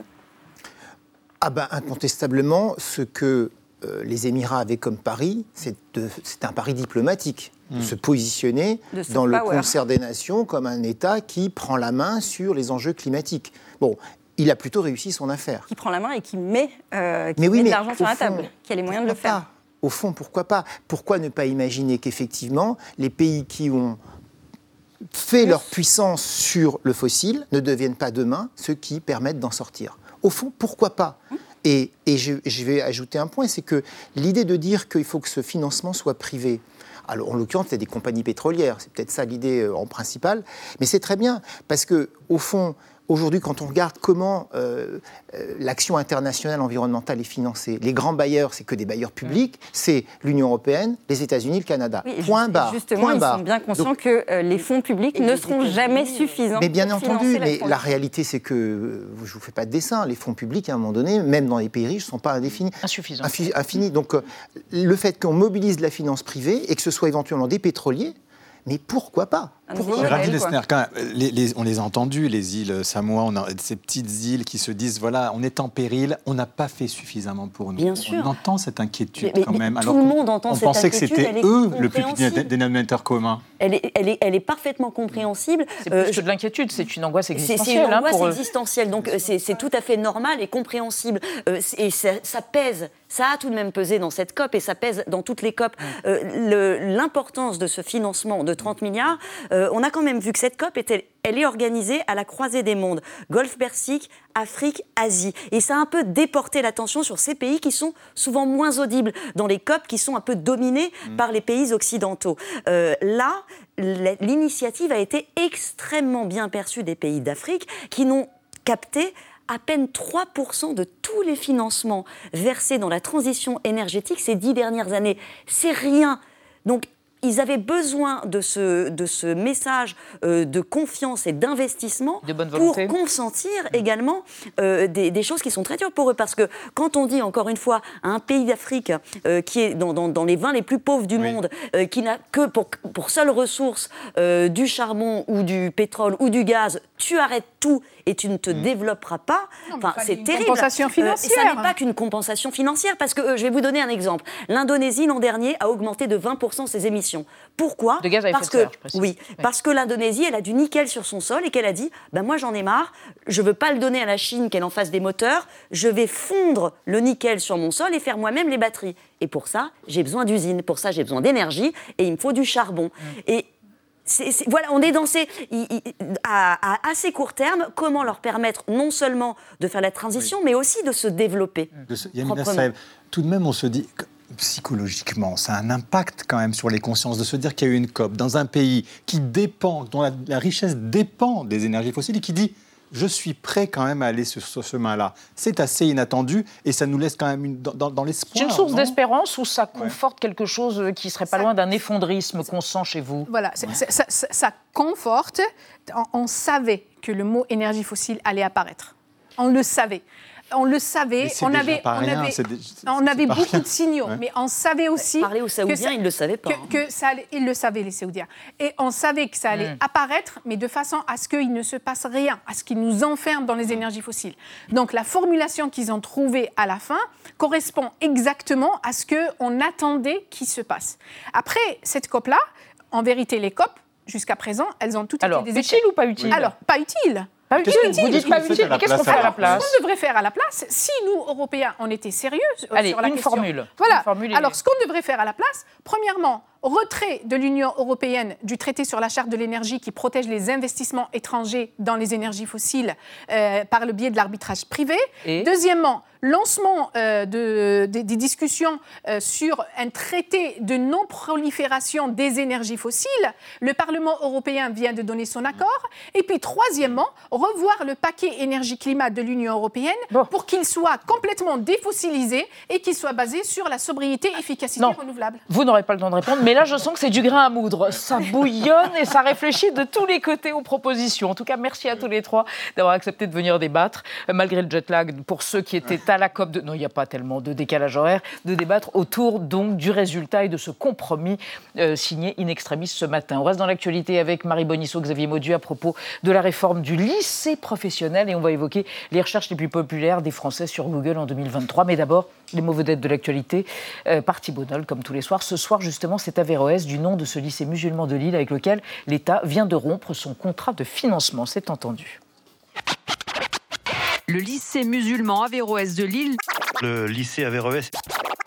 Ah ben incontestablement, ce que les Émirats avaient comme pari, c'est un pari diplomatique. De hmm. se positionner dans le concert des nations comme un État qui prend la main sur les enjeux climatiques. Bon, il a plutôt réussi son affaire. Qui prend la main et qui met, euh, de l'argent sur la table, qui a les moyens de le faire. Au fond, pourquoi pas? Pourquoi ne pas imaginer qu'effectivement, les pays qui ont fait leur puissance sur le fossile ne deviennent pas demain ceux qui permettent d'en sortir? Au fond, pourquoi pas? Hum. Et, je, vais ajouter un point, c'est que l'idée de dire qu'il faut que ce financement soit privé, alors en l'occurrence, c'est des compagnies pétrolières, c'est peut-être ça l'idée euh, en principal, mais c'est très bien, parce que au fond, Aujourd'hui, quand on regarde comment euh, euh, l'action internationale environnementale est financée, les grands bailleurs, c'est que des bailleurs publics, c'est l'Union européenne, les États-Unis, le Canada. point barre. Justement, ils sont bien conscients que euh, les fonds publics ne seront jamais suffisants. Mais bien entendu, mais la réalité, c'est que je ne vous fais pas de dessin. Les fonds publics, à un moment donné, même dans les pays riches, ne sont pas indéfinis. Insuffisants. Infinis. Donc, le fait qu'on mobilise de la finance privée et que ce soit éventuellement des pétroliers, mais pourquoi pas? On les a entendus, les îles Samoa, on a ces petites îles qui se disent voilà, on est en péril, on n'a pas fait suffisamment pour nous. Bien sûr. On entend cette inquiétude quand même. tout le monde entend cette inquiétude. On pensait que c'était eux le plus petit dénominateur commun. Elle est, elle, est, elle est parfaitement compréhensible. C'est plus euh, que de l'inquiétude, c'est une angoisse existentielle. C'est une angoisse hein, existentielle, donc euh, c'est tout à fait normal et compréhensible. Euh, et ça, ça pèse ça a tout de même pesé dans cette COP et ça pèse dans toutes les COP. L'importance de ce financement de 30 milliards, euh, on a quand même vu que cette COP était, elle est organisée à la croisée des mondes, Golfe Persique, Afrique, Asie. Et ça a un peu déporté l'attention sur ces pays qui sont souvent moins audibles dans les COP, qui sont un peu dominés mm. par les pays occidentaux. Euh, là, l'initiative a été extrêmement bien perçue des pays d'Afrique qui n'ont capté à peine 3% de tous les financements versés dans la transition énergétique ces dix dernières années. C'est rien. Donc ils avaient besoin de ce, de ce message euh, de confiance et d'investissement pour consentir mm. également euh, des, choses qui sont très dures pour eux. Parce que quand on dit, encore une fois, à un pays d'Afrique euh, qui est dans, dans, les 20 les plus pauvres du monde, qui n'a que pour, pour seule ressource du charbon ou du pétrole ou du gaz, tu arrêtes tout et tu ne te mm. développeras pas. Enfin, c'est terrible. Compensation financière. ça n'est pas qu'une compensation financière, parce que je vais vous donner un exemple. L'Indonésie l'an dernier a augmenté de 20% ses émissions pourquoi de gaz à parce que, Oui, parce que l'Indonésie, elle a du nickel sur son sol et qu'elle a dit ben moi j'en ai marre, je veux pas le donner à la Chine qu'elle en fasse des moteurs, je vais fondre le nickel sur mon sol et faire moi-même les batteries. Et pour ça, j'ai besoin d'usines, pour ça, j'ai besoin d'énergie et il me faut du charbon. Et voilà, on est dans ces, à, assez court terme, comment leur permettre non seulement de faire la transition, mais aussi de se développer. De tout de même, on se dit, psychologiquement, ça a un impact quand même sur les consciences de se dire qu'il y a eu une COP dans un pays qui dépend, dont la, richesse dépend des énergies fossiles et qui dit je suis prêt quand même à aller sur ce chemin-là. C'est assez inattendu et ça nous laisse quand même dans, l'espoir. C'est une source d'espérance ou ça conforte quelque chose qui serait pas loin d'un effondrisme qu'on sent chez vous Voilà, ça, conforte. on savait que le mot énergie fossile allait apparaître. On le savait on le savait, on avait, on avait, on avait beaucoup de signaux, mais on savait aussi. Parler aux Saoudiens, ils ne le savaient pas. Que, hein. ça ils le savaient, les Saoudiens. Et on savait que ça allait mm. apparaître, mais de façon à ce qu'il ne se passe rien, à ce qu'ils nous enferment dans les énergies fossiles. Donc la formulation qu'ils ont trouvée à la fin correspond exactement à ce qu'on attendait qu'il se passe. Après, cette COP-là, en vérité, les COP, jusqu'à présent, elles ont toutes été des utile ou pas utile? Alors, pas utile. Pas utile. Vous dites pas utile. Qu'est-ce qu'on fait à la place Ce qu'on devrait faire à la place, si nous, Européens, on était sérieux Allez, sur la une Formule. Voilà. Alors, ce qu'on devrait faire à la place, premièrement, retrait de l'Union européenne du traité sur la charte de l'énergie qui protège les investissements étrangers dans les énergies fossiles euh, par le biais de l'arbitrage privé. Deuxièmement, lancement euh, de, des discussions euh, sur un traité de non-prolifération des énergies fossiles. Le Parlement européen vient de donner son accord. Et puis, troisièmement, revoir le paquet énergie-climat de l'Union européenne pour qu'il soit complètement défossilisé et qu'il soit basé sur la sobriété et efficacité renouvelable. Vous n'aurez pas le temps de répondre, mais là, je sens que c'est du grain à moudre. Ça bouillonne et ça réfléchit de tous les côtés aux propositions. En tout cas, merci à tous les trois d'avoir accepté de venir débattre, euh, malgré le jet lag, pour ceux qui étaient à la COP. De... Non, il n'y a pas tellement de décalage horaire, de débattre autour donc du résultat et de ce compromis euh, signé in extremis ce matin. On reste dans l'actualité avec Marie Bonisso, Xavier Maudu à propos de la réforme du lycée professionnel et on va évoquer les recherches les plus populaires des Français sur Google en 2023. Mais d'abord, les mots vedettes de l'actualité, euh, partie Bonol, comme tous les soirs. Ce soir, justement, c'est Averroès, du nom de ce lycée musulman de Lille avec lequel l'État vient de rompre son contrat de financement. C'est entendu. Le lycée musulman Averroès de Lille. Le lycée Averroès.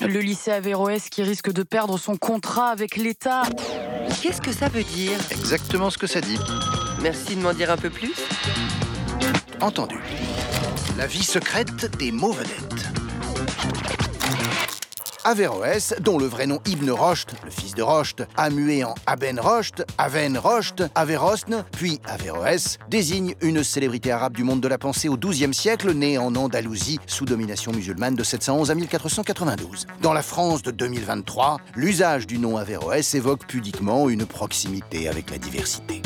Le lycée Averroès qui risque de perdre son contrat avec l'État. Qu'est-ce que ça veut dire? Exactement ce que ça dit. Merci de m'en dire un peu plus. Entendu. La vie secrète des mots vedettes. Averroès, dont le vrai nom Ibn Rocht, le fils de Rocht, a mué en Aben Rocht, Aven Rocht, Averrosne, puis Averroès, désigne une célébrité arabe du monde de la pensée au XIIe siècle, née en Andalousie sous domination musulmane de 711 à 1492. Dans la France de 2023, l'usage du nom Averroès évoque pudiquement une proximité avec la diversité.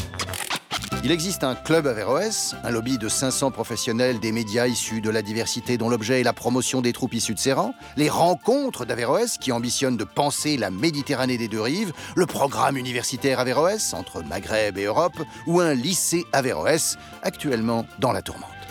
Il existe un club Averroès, un lobby de 500 professionnels des médias issus de la diversité dont l'objet est la promotion des troupes issues de ces rangs, les rencontres d'Averroès qui ambitionnent de penser la Méditerranée des deux rives, le programme universitaire Averroès entre Maghreb et Europe, ou un lycée Averroès actuellement dans la tourmente.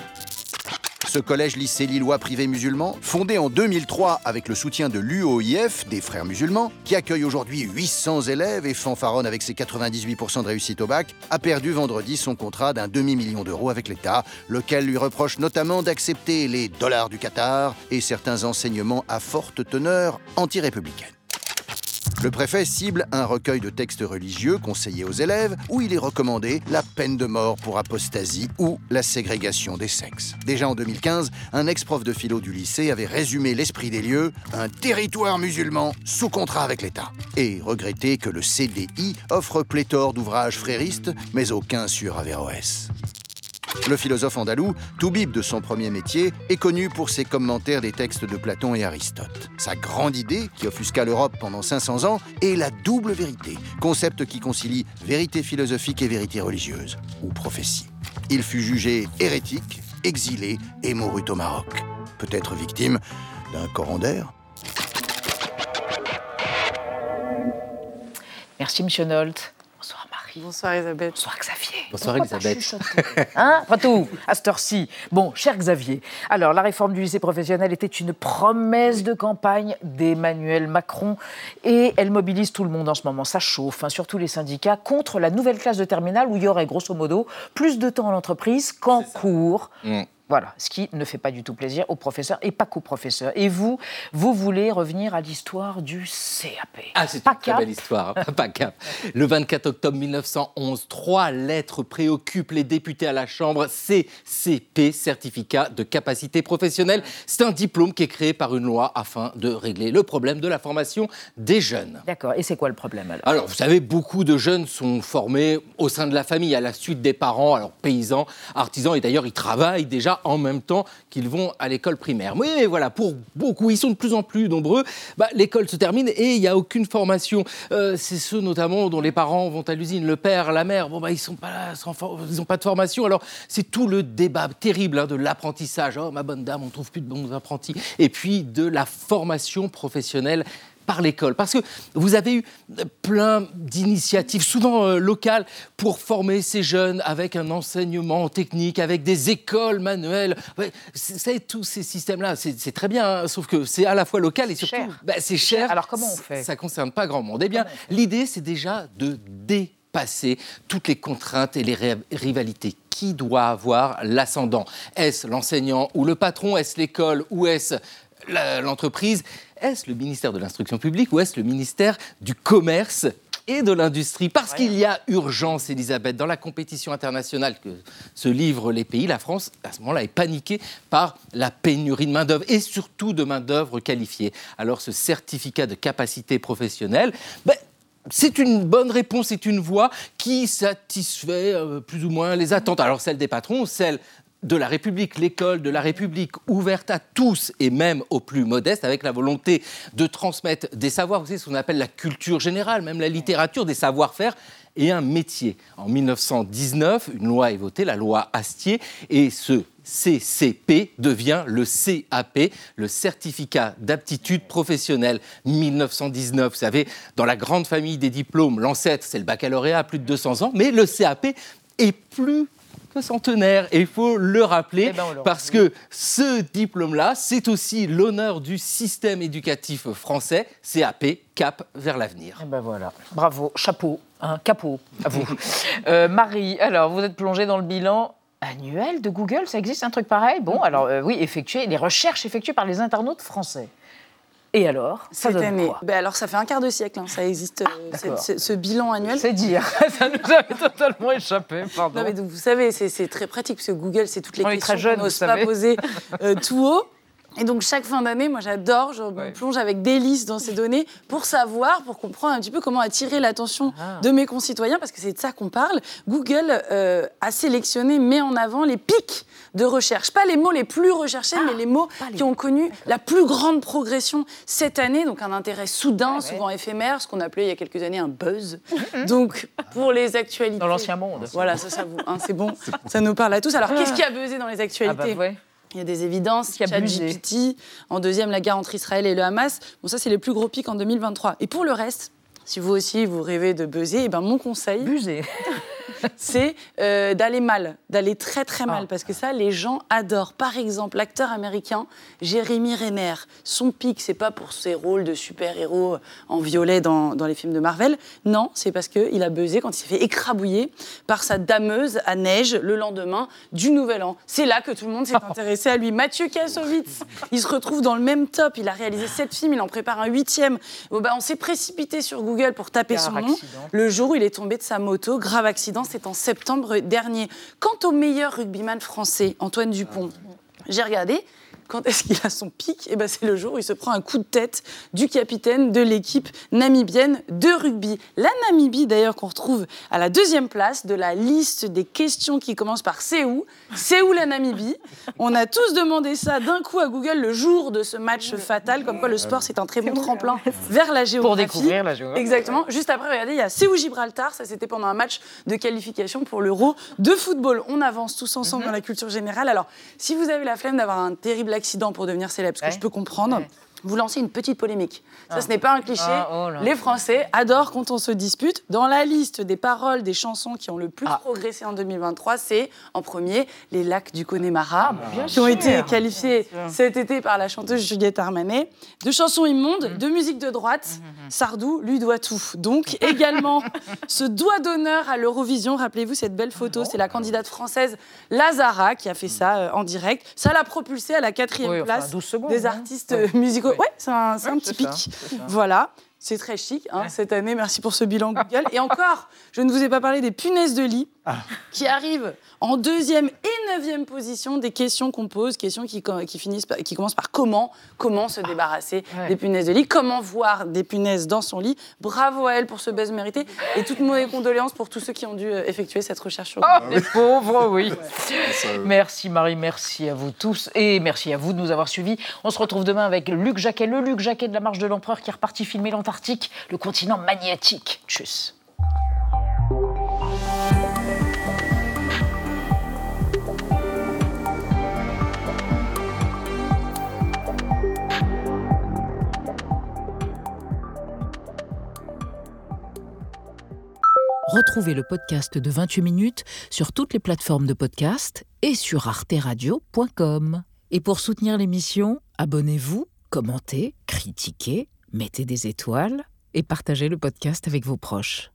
Ce collège-lycée lillois privé musulman, fondé en 2003 avec le soutien de l'UOIF, des frères musulmans, qui accueille aujourd'hui 800 élèves et fanfaronne avec ses 98% de réussite au bac, a perdu vendredi son contrat d'un demi-million d'euros avec l'État, lequel lui reproche notamment d'accepter les dollars du Qatar et certains enseignements à forte teneur anti-républicaine. Le préfet cible un recueil de textes religieux conseillés aux élèves où il est recommandé la peine de mort pour apostasie ou la ségrégation des sexes. Déjà en 2015, un ex-prof de philo du lycée avait résumé l'esprit des lieux, un territoire musulman sous contrat avec l'État. Et regretté que le CDI offre pléthore d'ouvrages fréristes, mais aucun sur Averroès. Le philosophe andalou, Toubib de son premier métier, est connu pour ses commentaires des textes de Platon et Aristote. Sa grande idée, qui offusqua l'Europe pendant 500 ans, est la double vérité, concept qui concilie vérité philosophique et vérité religieuse, ou prophétie. Il fut jugé hérétique, exilé et mourut au Maroc. Peut-être victime d'un coran d'air Merci, Monsieur Nolte. Bonsoir, Marie. Bonsoir, Xavier. Bonsoir, Pourquoi Elisabeth. Hein Après tout, à cette heure-ci. Bon, cher Xavier, alors la réforme du lycée professionnel était une promesse de campagne d'Emmanuel Macron et elle mobilise tout le monde en ce moment. Ça chauffe, hein, surtout les syndicats, contre la nouvelle classe de terminale où il y aurait grosso modo plus de temps en entreprise qu'en cours. Voilà, ce qui ne fait pas du tout plaisir aux professeurs et pas qu'aux professeurs. Et vous, vous voulez revenir à l'histoire du CAP. Ah, c'est une très belle histoire. hein, pas cap. Le 24 octobre 1911, trois lettres préoccupent les députés à la Chambre. CCP, certificat de capacité professionnelle. C'est un diplôme qui est créé par une loi afin de régler le problème de la formation des jeunes. D'accord, et c'est quoi le problème alors? Alors, vous savez, beaucoup de jeunes sont formés au sein de la famille, à la suite des parents, alors paysans, artisans, et d'ailleurs, ils travaillent déjà en même temps qu'ils vont à l'école primaire. Oui, mais voilà, pour beaucoup, ils sont de plus en plus nombreux. Bah, l'école se termine et il n'y a aucune formation. Euh, c'est ceux notamment dont les parents vont à l'usine, le père, la mère, bon, bah, ils sont pas là, ils n'ont pas de formation. Alors, c'est tout le débat terrible hein, de l'apprentissage. Oh, ma bonne dame, on trouve plus de bons apprentis. Et puis de la formation professionnelle par l'école. Parce que vous avez eu plein d'initiatives, souvent euh, locales, pour former ces jeunes avec un enseignement technique, avec des écoles manuelles. Ouais, c'est tous ces systèmes-là, c'est très bien, hein, sauf que c'est à la fois local et surtout, bah, c'est cher. Alors comment on fait? Ça concerne pas grand monde. Eh bien, l'idée, c'est déjà de dépasser toutes les contraintes et les rivalités. Qui doit avoir l'ascendant Est-ce l'enseignant ou le patron? Est-ce l'école? Ou est-ce l'entreprise? Est-ce le ministère de l'Instruction publique ou est-ce le ministère du Commerce et de l'industrie, parce qu'il y a urgence, Elisabeth, dans la compétition internationale que se livrent les pays, la France, à ce moment-là, est paniquée par la pénurie de main-d'œuvre et surtout de main-d'œuvre qualifiée. Alors, ce certificat de capacité professionnelle, ben, c'est une bonne réponse, c'est une voie qui satisfait euh, plus ou moins les attentes. Alors celle des patrons, celle de la République, l'école de la République ouverte à tous et même aux plus modestes, avec la volonté de transmettre des savoirs, vous savez, ce qu'on appelle la culture générale, même la littérature, des savoir-faire et un métier. En 1919, une loi est votée, la loi Astier, et ce CCP devient le CAP, le certificat d'aptitude professionnelle 1919. Vous savez, dans la grande famille des diplômes, l'ancêtre, c'est le baccalauréat à plus de 200 ans, mais le CAP est plus centenaire. Et il faut le rappeler, Eh ben, parce que ce diplôme-là, c'est aussi l'honneur du système éducatif français, CAP, cap vers l'avenir. Eh ben voilà, bravo, chapeau, un capot à vous. Euh, Marie, alors vous êtes plongée dans le bilan annuel de Google, ça existe un truc pareil? Bon, alors euh, oui, effectué, les recherches effectuées par les internautes français. Et alors ça Cette donne année. quoi? Ben alors, ça fait un quart de siècle, hein, ça existe, euh, ce, ce bilan annuel. C'est dire, ça nous avait totalement échappé, pardon. Non, mais donc, vous savez, c'est très pratique, parce que Google, c'est toutes les On est questions qu'on n'ose pas poser euh, tout haut. Et donc, chaque fin d'année, moi, j'adore, je me plonge avec délice dans ces données pour savoir, pour comprendre un petit peu comment attirer l'attention Ah. de mes concitoyens, parce que c'est de ça qu'on parle. Google euh, a sélectionné, met en avant les pics de recherche. Pas les mots les plus recherchés, mais les mots qui ont connu la plus grande progression cette année. Donc, un intérêt soudain, souvent éphémère, ce qu'on appelait il y a quelques années un buzz. donc, pour les actualités. Dans l'ancien monde. Voilà, ça, ça vous, hein, c'est bon, ça nous parle à tous. Alors, qu'est-ce qui a buzzé dans les actualités Ah bah ouais. Il y a des évidences, ChatGPT, en deuxième la guerre entre Israël et le Hamas. Bon, ça, c'est les plus gros pics en 2023. Et pour le reste, si vous aussi, vous rêvez de buzzer, eh ben, mon conseil... Buzzer c'est euh, d'aller mal, d'aller très très mal, parce que ça, les gens adorent. Par exemple, l'acteur américain Jeremy Renner, son pic, c'est pas pour ses rôles de super-héros en violet dans, dans les films de Marvel, non, c'est parce qu'il a buzzé quand il s'est fait écrabouiller par sa dameuse à neige le lendemain du Nouvel An. C'est là que tout le monde s'est intéressé à lui. Mathieu Kassovitz, il se retrouve dans le même top, il a réalisé sept films, il en prépare un huitième. Bon, bah, on s'est précipité sur Google pour taper son nom. Le jour où il est tombé de sa moto, grave accident, c'est en septembre dernier. Quant au meilleur rugbyman français, Antoine Dupont, j'ai regardé, quand est-ce qu'il a son pic? Eh ben, C'est le jour où il se prend un coup de tête du capitaine de l'équipe namibienne de rugby. La Namibie, d'ailleurs, qu'on retrouve à la deuxième place de la liste des questions qui commencent par c'est où C'est où la Namibie On a tous demandé ça d'un coup à Google le jour de ce match fatal, comme quoi le sport, c'est un très bon tremplin vers la géographie. Pour découvrir la géographie. Exactement. Juste après, regardez, il y a C'est où Gibraltar Ça, c'était pendant un match de qualification pour l'Euro de football. On avance tous ensemble dans la culture générale. Alors, si vous avez la flemme d'avoir un terrible accident pour devenir célèbre, ce que je peux comprendre. Vous lancez une petite polémique. Ça, ce n'est pas un cliché. Ah, oh. Les Français adorent quand on se dispute. Dans la liste des paroles des chansons qui ont le plus progressé en 2023, c'est en premier les lacs du Connemara, bien qui ont été qualifiés cet été par la chanteuse Juliette Armanet de chansons immondes, de musique de droite. Sardou lui doit tout. Donc également ce doigt d'honneur à l'Eurovision. Rappelez-vous cette belle photo, c'est la candidate française Lazara qui a fait ça euh, en direct. Ça l'a propulsée à la quatrième Oui, place 12 secondes, des hein. artistes musicaux. Ouais, c'est un, un petit pic. Voilà. C'est très chic hein, cette année. Merci pour ce bilan Google. Et encore, je ne vous ai pas parlé des punaises de lit qui arrivent en deuxième et neuvième position des questions qu'on pose, questions qui, qui, finissent qui commencent par comment, comment se débarrasser ouais. des punaises de lit, comment voir des punaises dans son lit. Bravo à elle pour ce buzz mérité et toutes mes condoléances pour tous ceux qui ont dû euh, effectuer cette recherche sur Oh, les pauvres, oui. Merci Marie, merci à vous tous et merci à vous de nous avoir suivis. On se retrouve demain avec Luc Jacquet, le Luc Jacquet de la Marche de l'Empereur qui est reparti filmer le continent magnétique. Tchuss. Retrouvez le podcast de 28 minutes sur toutes les plateformes de podcast et sur arteradio.com. Et pour soutenir l'émission, abonnez-vous, commentez, critiquez, mettez des étoiles et partagez le podcast avec vos proches.